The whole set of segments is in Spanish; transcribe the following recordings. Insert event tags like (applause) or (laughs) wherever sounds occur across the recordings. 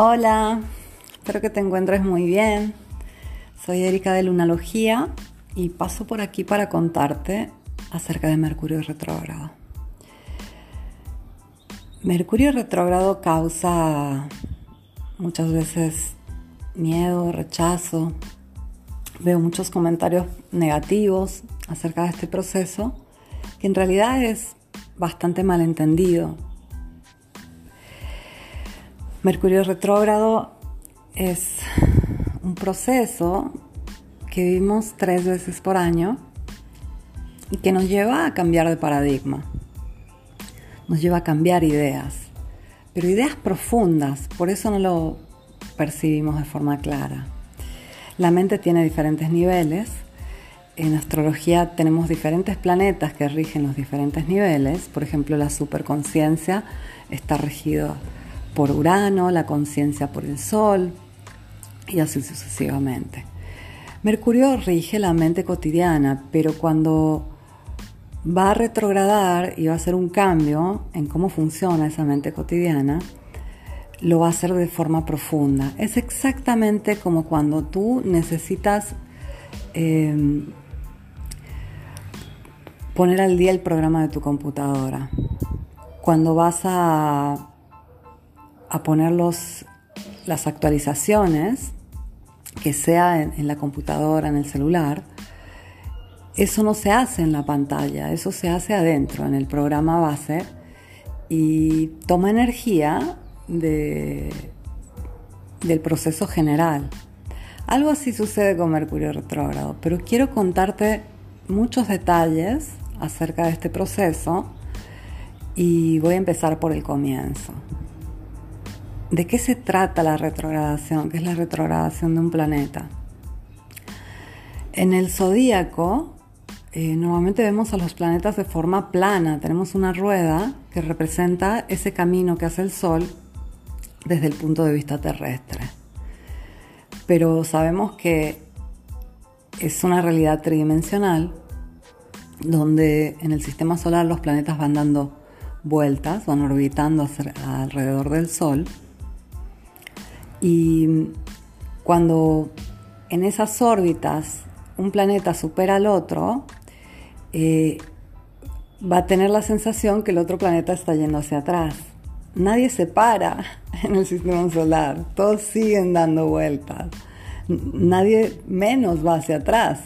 Hola, espero que te encuentres muy bien. Soy Erika de Lunalogía y paso por aquí para contarte acerca de Mercurio retrógrado. Mercurio retrógrado causa muchas veces miedo, rechazo. Veo muchos comentarios negativos acerca de este proceso, que en realidad es bastante malentendido Mercurio retrógrado es un proceso que vivimos tres veces por año y que nos lleva a cambiar de paradigma, nos lleva a cambiar ideas, pero ideas profundas, por eso no lo percibimos de forma clara. La mente tiene diferentes niveles, en astrología tenemos diferentes planetas que rigen los diferentes niveles, por ejemplo la superconciencia está regido por Urano, la conciencia por el Sol y así sucesivamente. Mercurio rige la mente cotidiana, pero cuando va a retrogradar y va a hacer un cambio en cómo funciona esa mente cotidiana, lo va a hacer de forma profunda. Es exactamente como cuando tú necesitas em, poner al día el programa de tu computadora. Cuando vas a a poner las actualizaciones, que sea en, la computadora, en el celular, eso no se hace en la pantalla, eso se hace adentro, en el programa base, y toma energía de, del proceso general. Algo así sucede con Mercurio retrógrado, pero quiero contarte muchos detalles acerca de este proceso y voy a empezar por el comienzo. ¿De qué se trata la retrogradación? ¿Qué es la retrogradación de un planeta? En el zodíaco, eh, normalmente vemos a los planetas de forma plana. Tenemos una rueda que representa ese camino que hace el Sol desde el punto de vista terrestre. Pero sabemos que es una realidad tridimensional donde en el sistema solar los planetas van dando vueltas, van orbitando alrededor del Sol y cuando en esas órbitas un planeta supera al otro, eh, va a tener la sensación que el otro planeta está yendo hacia atrás. Nadie se para (laughs) en el sistema solar, todos siguen dando vueltas. Nadie menos va hacia atrás,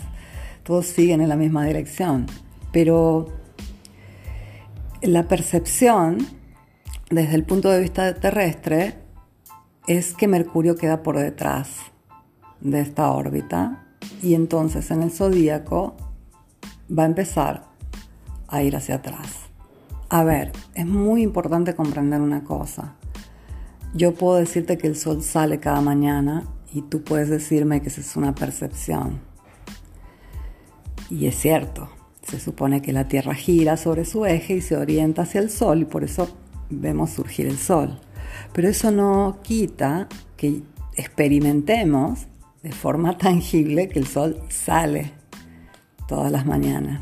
todos siguen en la misma dirección. Pero la percepción, desde el punto de vista terrestre, es que Mercurio queda por detrás de esta órbita y entonces en el zodíaco va a empezar a ir hacia atrás. A ver, es muy importante comprender una cosa. Yo puedo decirte que el sol sale cada mañana y tú puedes decirme que esa es una percepción. Y es cierto, se supone que la Tierra gira sobre su eje y se orienta hacia el sol y por eso vemos surgir el sol. Pero eso no quita que experimentemos de forma (laughs) tangible que el sol sale todas las mañanas.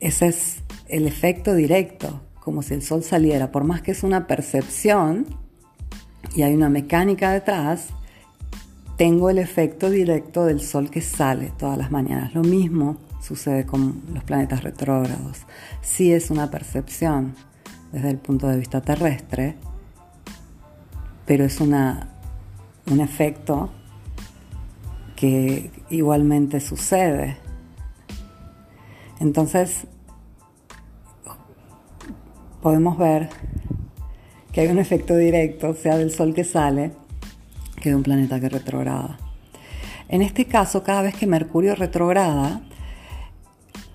Ese es el efecto directo, como si el sol saliera. Por más que es una percepción y hay una mecánica detrás, tengo el efecto directo del sol que sale todas las mañanas. Lo mismo sucede con los planetas retrógrados. Si es una percepción desde el punto de vista terrestre, pero es una, un efecto que igualmente sucede. Entonces, podemos ver que hay un efecto directo, sea del Sol que sale, que de un planeta que retrograda. En este caso, cada vez que Mercurio retrograda,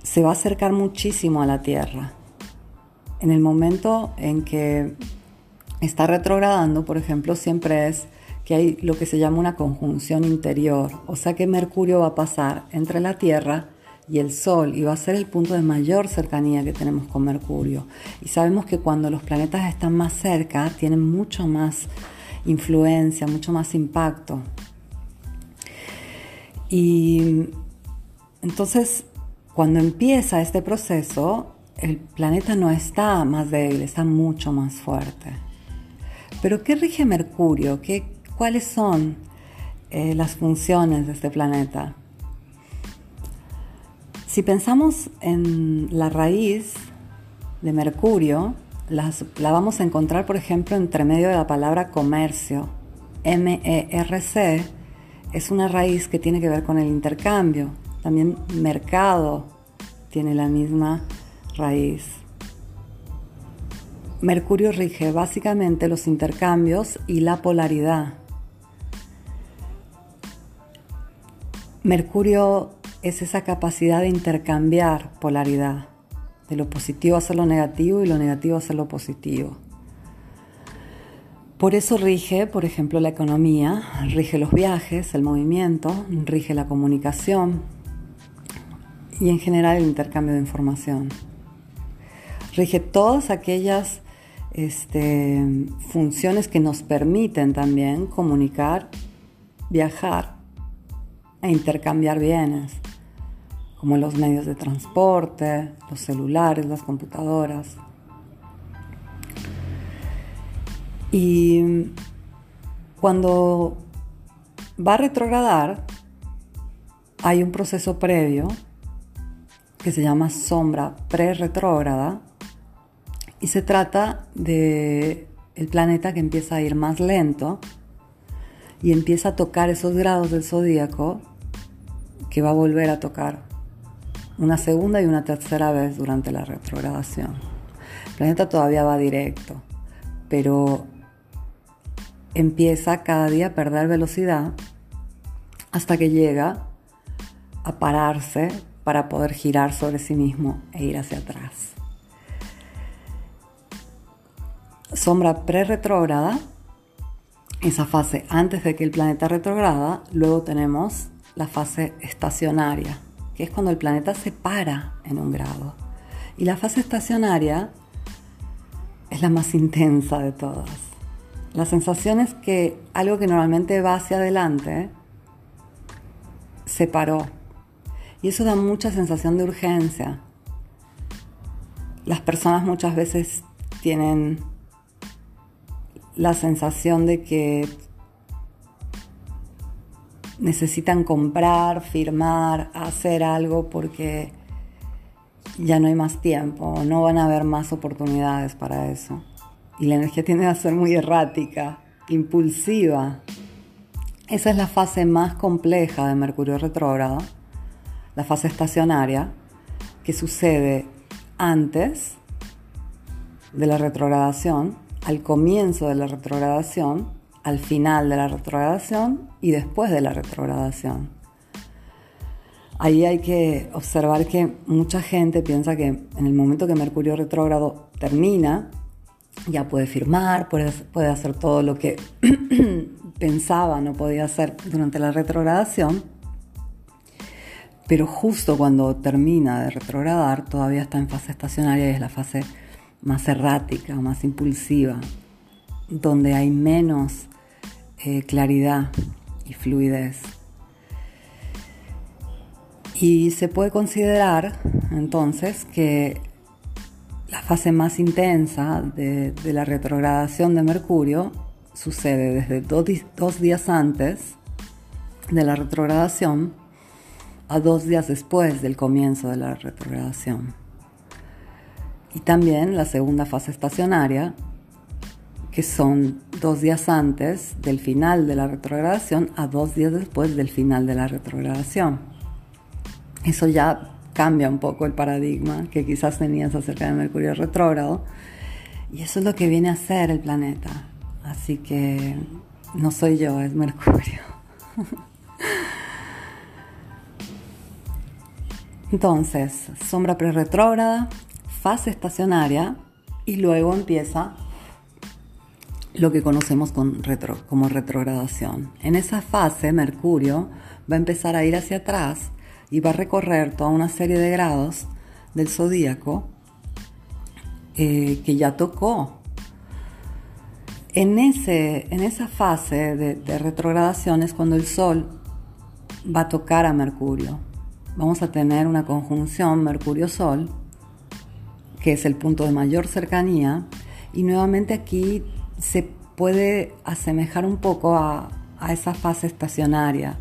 se va a acercar muchísimo a la Tierra. En el momento en que está retrogradando, por ejemplo, siempre es que hay lo que se llama una conjunción interior, o sea que Mercurio va a pasar entre la Tierra y el Sol y va a ser el punto de mayor cercanía que tenemos con Mercurio. Y sabemos que cuando los planetas están más cerca, tienen mucho más influencia, mucho más impacto. Y entonces, cuando empieza este proceso, el planeta no está más débil, está mucho más fuerte. Pero ¿qué rige Mercurio? ¿Qué, ¿Cuáles son eh, las funciones de este planeta? Si pensamos en la raíz de Mercurio, la vamos a encontrar, por ejemplo, entre medio de la palabra comercio. M-E-R-C es una raíz que tiene que ver con el intercambio. También mercado tiene la misma raíz. Mercurio rige básicamente los intercambios y la polaridad. Mercurio es esa capacidad de intercambiar polaridad, de lo positivo hacer lo negativo y lo negativo hacer lo positivo. Por eso rige, por ejemplo, la economía, rige los viajes, el movimiento, rige la comunicación y en general el intercambio de información. Rige todas aquellas este, funciones que nos permiten también comunicar, viajar e intercambiar bienes, como los medios de transporte, los celulares, las computadoras. Y cuando va a retrogradar, hay un proceso previo que se llama sombra pre-retrógrada y se trata de el planeta que empieza a ir más lento y empieza a tocar esos grados del zodíaco que va a volver a tocar una segunda y una tercera vez durante la retrogradación. El planeta todavía va directo, pero empieza cada día a perder velocidad hasta que llega a pararse para poder girar sobre sí mismo e ir hacia atrás. Sombra pre-retrógrada, esa fase antes de que el planeta retrograda, luego tenemos la fase estacionaria, que es cuando el planeta se para en un grado. Y la fase estacionaria es la más intensa de todas. La sensación es que algo que normalmente va hacia adelante se paró. Y eso da mucha sensación de urgencia. Las personas muchas veces tienen la sensación de que necesitan comprar, firmar, hacer algo porque ya no hay más tiempo, no van a haber más oportunidades para eso. Y la energía tiende a ser muy errática, impulsiva. Esa es la fase más compleja de Mercurio retrógrado, la fase estacionaria, que sucede antes de la retrogradación, al comienzo de la retrogradación al final de la retrogradación y después de la retrogradación. Ahí hay que observar que mucha gente piensa que en el momento que Mercurio retrógrado termina, ya puede firmar, puede, puede hacer todo lo que (clears throat) pensaba no podía hacer durante la retrogradación, pero justo cuando termina de retrogradar todavía está en fase estacionaria y es la fase más errática, más impulsiva, donde hay menos eh, claridad y fluidez. Y se puede considerar entonces que la fase más intensa de, la retrogradación de Mercurio sucede desde dos, días antes de la retrogradación a dos días después del comienzo de la retrogradación. Y también la segunda fase estacionaria que son dos días antes del final de la retrogradación a dos días después del final de la retrogradación. Eso ya cambia un poco el paradigma que quizás tenías acerca de Mercurio retrógrado. Y eso es lo que viene a hacer el planeta. Así que no soy yo, es Mercurio. (laughs) Entonces, sombra pre-retrógrada, fase estacionaria y luego empieza lo que conocemos como retrogradación. En esa fase, Mercurio va a empezar a ir hacia atrás y va a recorrer toda una serie de grados del zodíaco eh, que ya tocó. En, ese, en esa fase de, de retrogradación es cuando el Sol va a tocar a Mercurio. Vamos a tener una conjunción Mercurio-Sol, que es el punto de mayor cercanía, y nuevamente aquí se puede asemejar un poco a, esa fase estacionaria.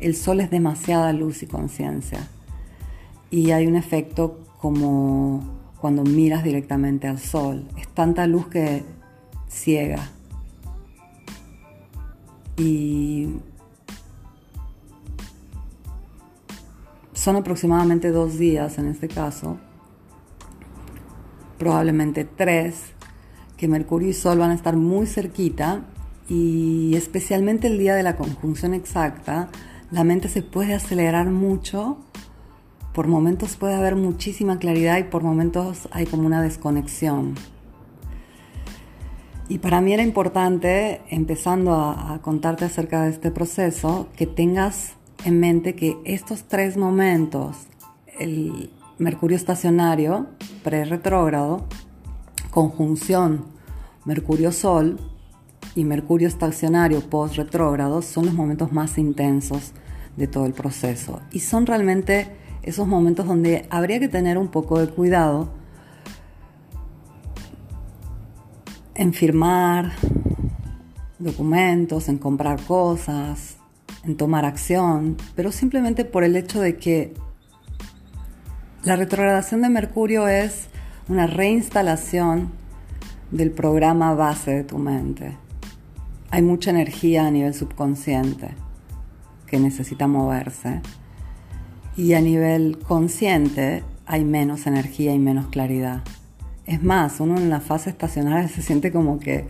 El sol es demasiada luz y conciencia. Y hay un efecto como cuando miras directamente al sol. Es tanta luz que ciega. Y son aproximadamente dos días en este caso, probablemente tres, que Mercurio y Sol van a estar muy cerquita y especialmente el día de la conjunción exacta, la mente se puede acelerar mucho, por momentos puede haber muchísima claridad y por momentos hay como una desconexión. Y para mí era importante, empezando a, contarte acerca de este proceso, que tengas en mente que estos tres momentos, el Mercurio estacionario, pre-retrógrado, conjunción Mercurio-Sol y Mercurio estacionario post-retrógrado, son los momentos más intensos de todo el proceso. Y son realmente esos momentos donde habría que tener un poco de cuidado en firmar documentos, en comprar cosas, en tomar acción, pero simplemente por el hecho de que la retrogradación de Mercurio es una reinstalación del programa base de tu mente. Hay mucha energía a nivel subconsciente que necesita moverse y a nivel consciente hay menos energía y menos claridad. Es más, uno en la fase estacionaria (laughs) se siente como que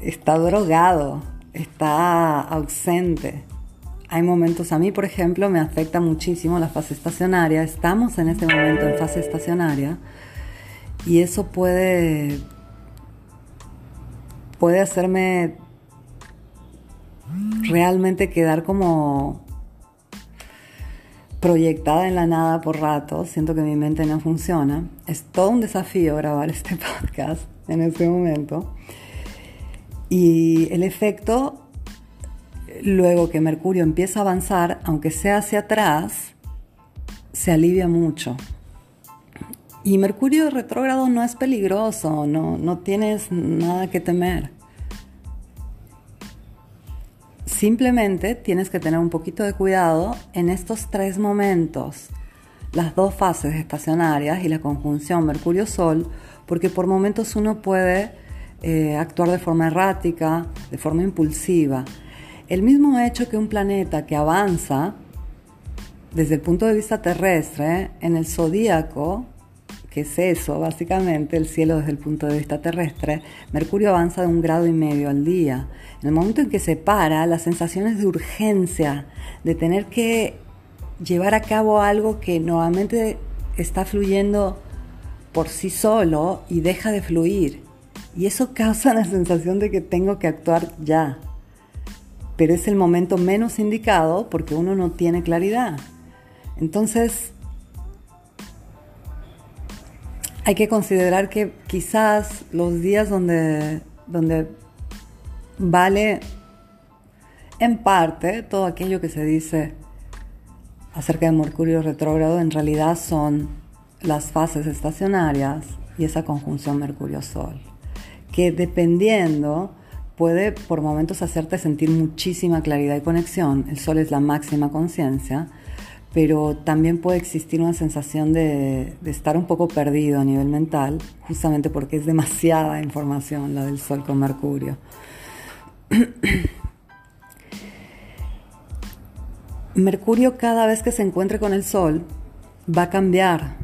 está drogado, está ausente. Hay momentos, a mí por ejemplo, me afecta muchísimo la fase estacionaria. Estamos en este momento en fase estacionaria y eso puede, puede hacerme realmente quedar como proyectada en la nada por rato, siento que mi mente no funciona. Es todo un desafío grabar este (laughs) podcast en este momento. Y el efecto, luego que Mercurio empieza a avanzar, aunque sea hacia atrás, se alivia mucho. Y Mercurio retrógrado no es peligroso, no, no tienes nada que temer. Simplemente tienes que tener un poquito de cuidado en estos tres momentos, las dos fases estacionarias y la conjunción Mercurio-Sol, porque por momentos uno puede eh, actuar de forma errática, de forma impulsiva. El mismo hecho que un planeta que avanza desde el punto de vista terrestre en el zodíaco, que es eso, básicamente, el cielo desde el punto de vista terrestre, Mercurio avanza de un grado y medio al día. En el momento en que se para, las sensaciones de urgencia, de tener que llevar a cabo algo que nuevamente está fluyendo por sí solo y deja de fluir. Y eso causa la sensación de que tengo que actuar ya. Pero es el momento menos indicado porque uno no tiene claridad. Entonces, hay que considerar que quizás los días donde, donde vale en parte todo aquello que se dice acerca de Mercurio retrógrado en realidad son las fases estacionarias y esa conjunción Mercurio-Sol que dependiendo puede por momentos hacerte sentir muchísima claridad y conexión. El sol es la máxima conciencia, pero también puede existir una sensación de, estar un poco perdido a nivel mental, justamente porque es demasiada información la del sol con Mercurio. (clears throat) Mercurio cada vez que se encuentre con el sol va a cambiar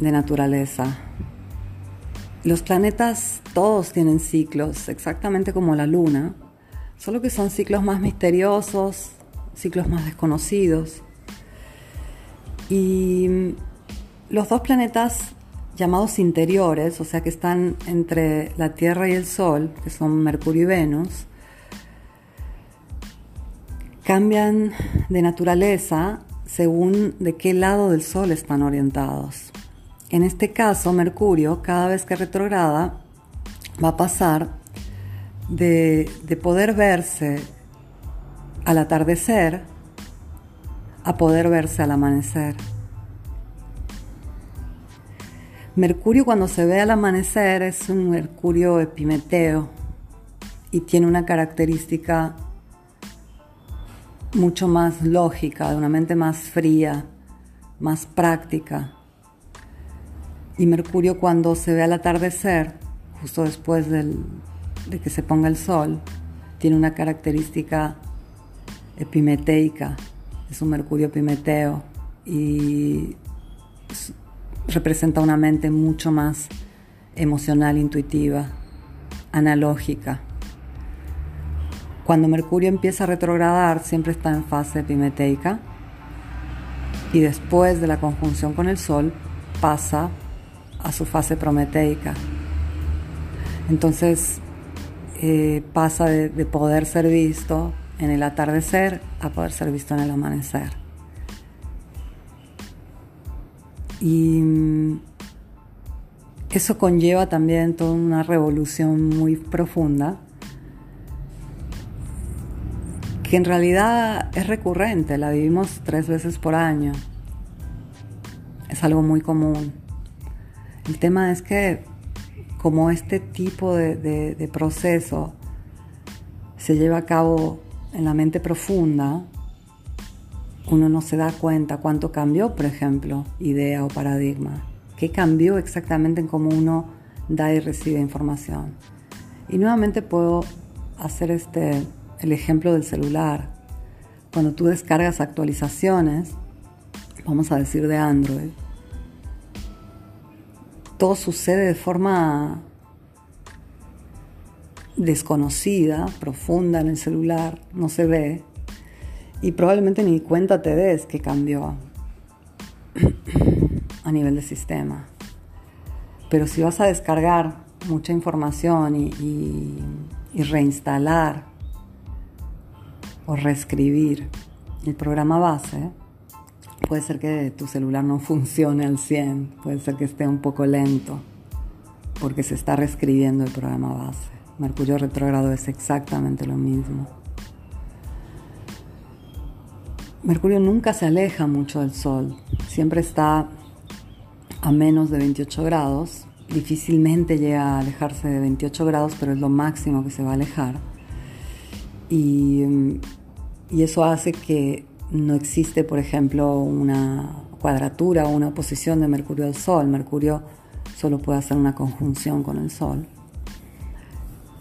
de naturaleza los planetas todos tienen ciclos, exactamente como la Luna, solo que son ciclos más misteriosos, ciclos más desconocidos. Y los dos planetas llamados interiores, o sea que están entre la Tierra y el Sol, que son Mercurio y Venus, cambian de naturaleza según de qué lado del Sol están orientados. En este caso, Mercurio, cada vez que retrograda, va a pasar de, poder verse al atardecer a poder verse al amanecer. Mercurio cuando se ve al amanecer es un Mercurio epimeteo, y tiene una característica mucho más lógica, de una mente más fría, más práctica. Y Mercurio cuando se ve al atardecer, justo después de que se ponga el sol, tiene una característica epimeteica, es un Mercurio epimeteo y representa una mente mucho más emocional, intuitiva, analógica. Cuando Mercurio empieza a retrogradar, siempre está en fase epimeteica y después de la conjunción con el Sol pasa a su fase prometeica. Entonces eh, pasa de, de poder ser visto en el atardecer a poder ser visto en el amanecer. Y mm, eso conlleva también toda una revolución muy profunda que en realidad es recurrente, la vivimos tres veces por año. Es algo muy común. El tema es que como este tipo de, proceso se lleva a cabo en la mente profunda, uno no se da cuenta cuánto cambió, por ejemplo, idea o paradigma. ¿Qué cambió exactamente en cómo uno da y recibe información? Y nuevamente puedo hacer este el ejemplo del celular. Cuando tú descargas actualizaciones, vamos a decir de Android, todo sucede de forma desconocida, profunda en el celular, no se ve, y probablemente ni cuenta te des que cambió (clears throat) a nivel de sistema. Pero si vas a descargar mucha información y, y reinstalar o reescribir el programa base, puede ser que tu celular no funcione al 100, puede ser que esté un poco lento, porque se está reescribiendo el programa base. Mercurio retrógrado es exactamente lo mismo. Mercurio nunca se aleja mucho del Sol, siempre está a menos de 28 grados, difícilmente llega a alejarse de 28 grados, pero es lo máximo que se va a alejar. Y y eso hace que no existe, por ejemplo, una cuadratura o una oposición de Mercurio al Sol. Mercurio solo puede hacer una conjunción con el Sol.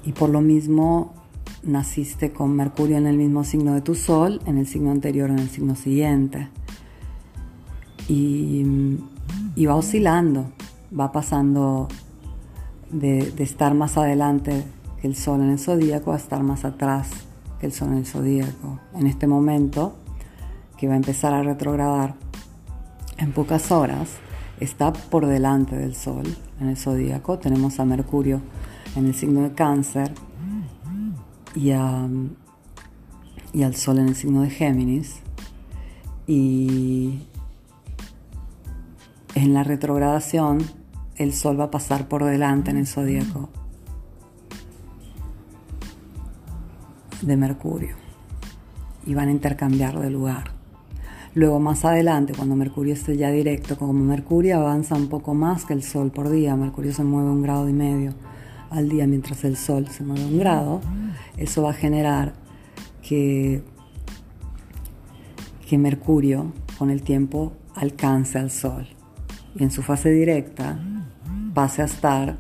Y por lo mismo naciste con Mercurio en el mismo signo de tu Sol, en el signo anterior, en el signo siguiente. Y, va oscilando, va pasando de, de estar más adelante que el Sol en el zodíaco a estar más atrás el Sol en el zodíaco. En este momento, que va a empezar a retrogradar en pocas horas, está por delante del Sol en el zodíaco. Tenemos a Mercurio en el signo de Cáncer y, al Sol en el signo de Géminis. Y en la retrogradación, el Sol va a pasar por delante en el zodíaco de Mercurio y van a intercambiar de lugar. Luego más adelante, cuando Mercurio esté ya directo, como Mercurio avanza un poco más que el Sol por día, Mercurio se mueve un grado y medio al día mientras el Sol se mueve un grado, eso va a generar que, que Mercurio con el tiempo alcance al Sol. Y en su fase directa pase a estar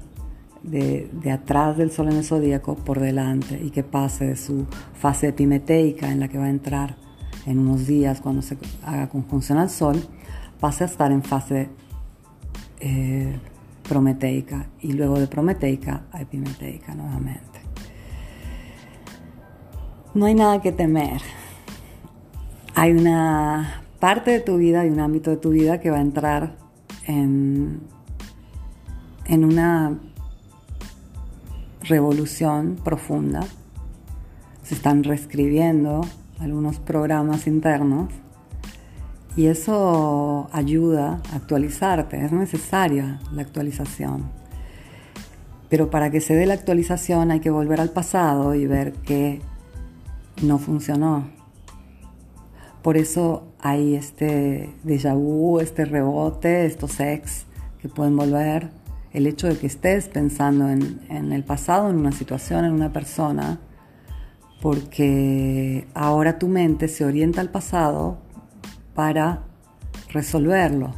de, atrás del Sol en el zodíaco por delante y que pase de su fase epimeteica en la que va a entrar en unos días cuando se haga conjunción al Sol, pase a estar en fase eh, prometeica y luego de prometeica a epimeteica nuevamente. No hay nada que temer. Hay una parte de tu vida y un ámbito de tu vida que va a entrar en, en una revolución profunda. Se están reescribiendo algunos programas internos y eso ayuda a actualizarte. Es necesaria la actualización. Pero para que se dé la actualización hay que volver al pasado y ver que no funcionó. Por eso hay este déjà vu, este rebote, estos ex que pueden volver el hecho de que estés pensando en, en el pasado, en una situación, en una persona, porque ahora tu mente se orienta al pasado para resolverlo.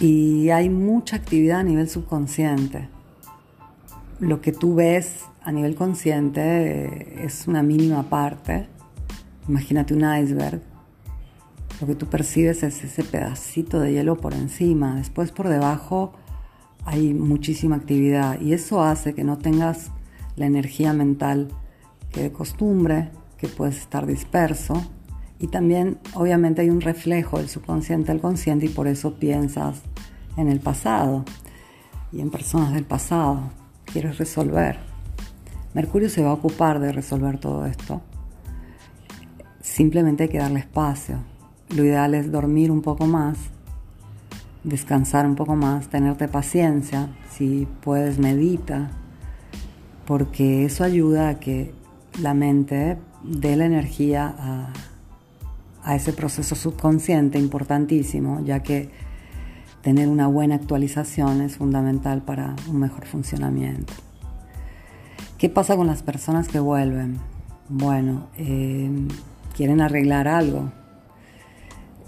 Y hay mucha actividad a nivel subconsciente. Lo que tú ves a nivel consciente es una mínima parte. Imagínate un iceberg. Lo que tú percibes es ese pedacito de hielo por encima. Después por debajo hay muchísima actividad y eso hace que no tengas la energía mental que de costumbre, que puedes estar disperso. Y también obviamente hay un reflejo del subconsciente al consciente y por eso piensas en el pasado y en personas del pasado. Quieres resolver. Mercurio se va a ocupar de resolver todo esto. Simplemente hay que darle espacio. Lo ideal es dormir un poco más, descansar un poco más, tenerte paciencia. Si puedes, medita, porque eso ayuda a que la mente dé la energía a, a ese proceso subconsciente importantísimo, ya que tener una buena actualización es fundamental para un mejor funcionamiento. ¿Qué pasa con las personas que vuelven? Bueno, eh, quieren arreglar algo.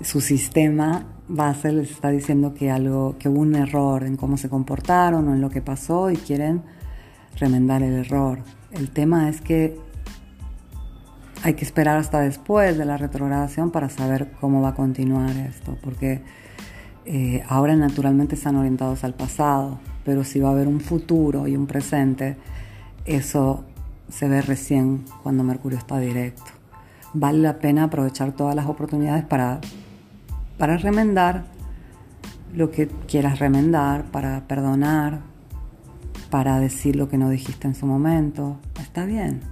Su sistema base les está diciendo que algo, que hubo un error en cómo se comportaron o en lo que pasó y quieren remendar el error. El tema es que hay que esperar hasta después de la retrogradación para saber cómo va a continuar esto, porque eh, ahora naturalmente están orientados al pasado, pero si va a haber un futuro y un presente, eso se ve recién cuando Mercurio está directo. Vale la pena aprovechar todas las oportunidades para, para remendar lo que quieras remendar, para perdonar, para decir lo que no dijiste en su momento. Está bien.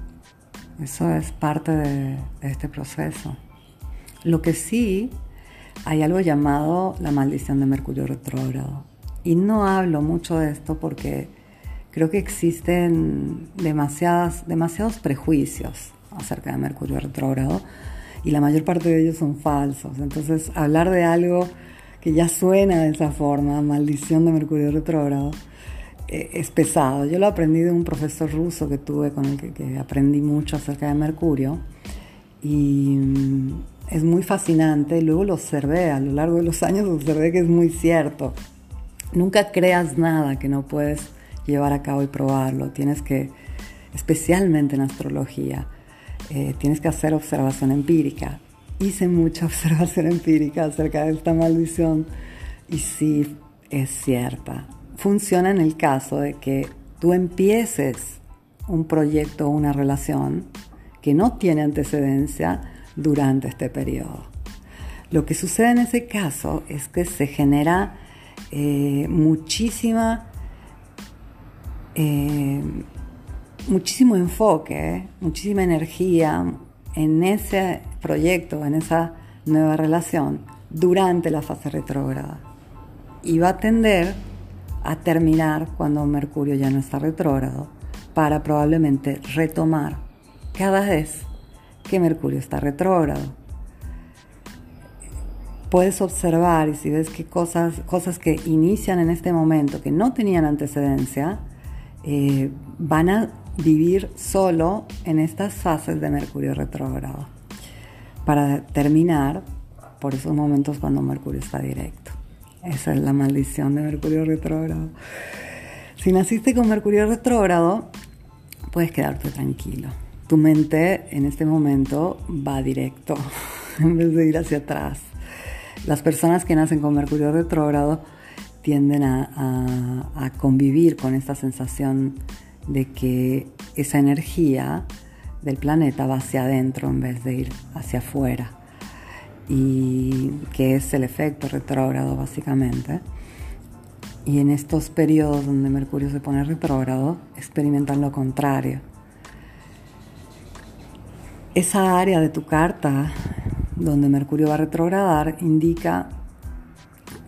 Eso es parte de este proceso. Lo que sí hay algo llamado la maldición de Mercurio retrógrado. Y no hablo mucho de esto porque creo que existen demasiadas, demasiados prejuicios acerca de Mercurio retrógrado y la mayor parte de ellos son falsos. Entonces, hablar de algo que ya suena de esa forma, maldición de Mercurio retrógrado, es pesado. Yo lo aprendí de un profesor ruso que tuve con el que aprendí mucho acerca de Mercurio y es muy fascinante. Luego lo observé, a lo largo de los años observé que es muy cierto. Nunca creas nada que no puedes llevar a cabo y probarlo. Tienes que, especialmente en astrología, eh, tienes que hacer observación empírica. Hice mucha (laughs) observación empírica acerca de esta maldición y sí es cierta. Funciona en el caso de que tú empieces un proyecto o una relación que no tiene antecedencia, durante este periodo. Lo que sucede en ese caso es que se genera eh, muchísima, eh, muchísimo enfoque, muchísima energía en ese proyecto, en esa nueva relación durante la fase retrógrada. Y va a tender a terminar cuando Mercurio ya no está retrógrado para probablemente retomar cada vez que Mercurio está retrógrado. Puedes observar y si ves que cosas, cosas que inician en este momento que no tenían antecedencia, eh, van a vivir solo en estas fases de Mercurio retrógrado para terminar por esos momentos cuando Mercurio está directo. Esa es la maldición de Mercurio retrógrado. Si naciste con Mercurio retrógrado, puedes quedarte tranquilo tu mente en este momento va directo (laughs) en vez de ir hacia atrás. Las personas que nacen con Mercurio retrógrado tienden a, convivir con esta sensación de que esa energía del planeta va hacia adentro en vez de ir hacia afuera. Y que es el efecto retrógrado básicamente. Y en estos periodos donde Mercurio se pone retrógrado, experimentan lo contrario esa área de tu carta donde Mercurio va a retrogradar indica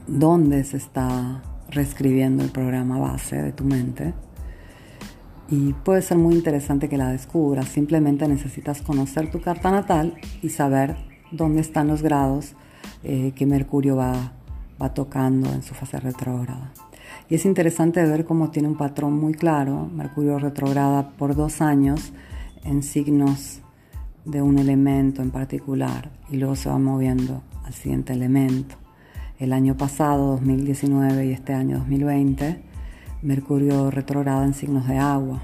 dónde se está reescribiendo el programa base de tu mente. Y puede ser muy interesante que la descubras. Simplemente necesitas conocer tu carta natal y saber dónde están los grados eh, que Mercurio va va tocando en su fase retrógrada. Y es interesante ver cómo tiene un patrón muy claro, Mercurio retrograda por dos años en signos de un elemento en particular y luego se va moviendo al siguiente elemento. El año pasado, 2019 y este año 2020, Mercurio retrograda en signos de agua.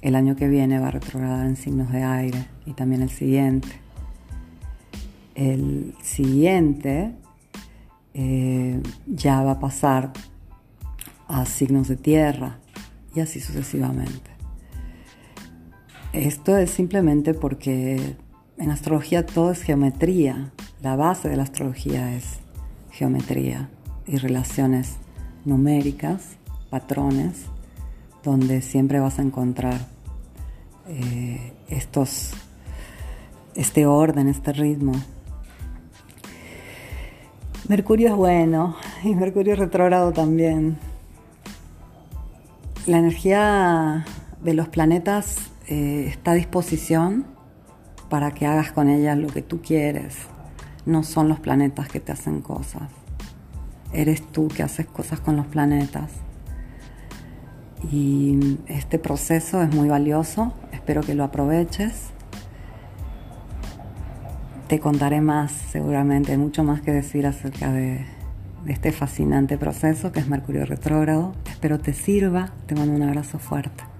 El año que viene va a retrogradar en signos de aire y también el siguiente. El siguiente eh, ya va a pasar a signos de tierra y así sucesivamente. Esto es simplemente porque en astrología todo es geometría. La base de la astrología es geometría y relaciones numéricas, patrones, donde siempre vas a encontrar eh, estos, este orden, este ritmo. Mercurio es bueno y Mercurio retrógrado también. La energía de los planetas eh, está a disposición para que hagas con ellas lo que tú quieres. No son los planetas que te hacen cosas. Eres tú que haces cosas con los planetas. Y este proceso es muy valioso. Espero que lo aproveches. Te contaré más, seguramente, mucho más que decir acerca de, este fascinante proceso que es Mercurio retrógrado. Espero te sirva. Te mando un abrazo fuerte.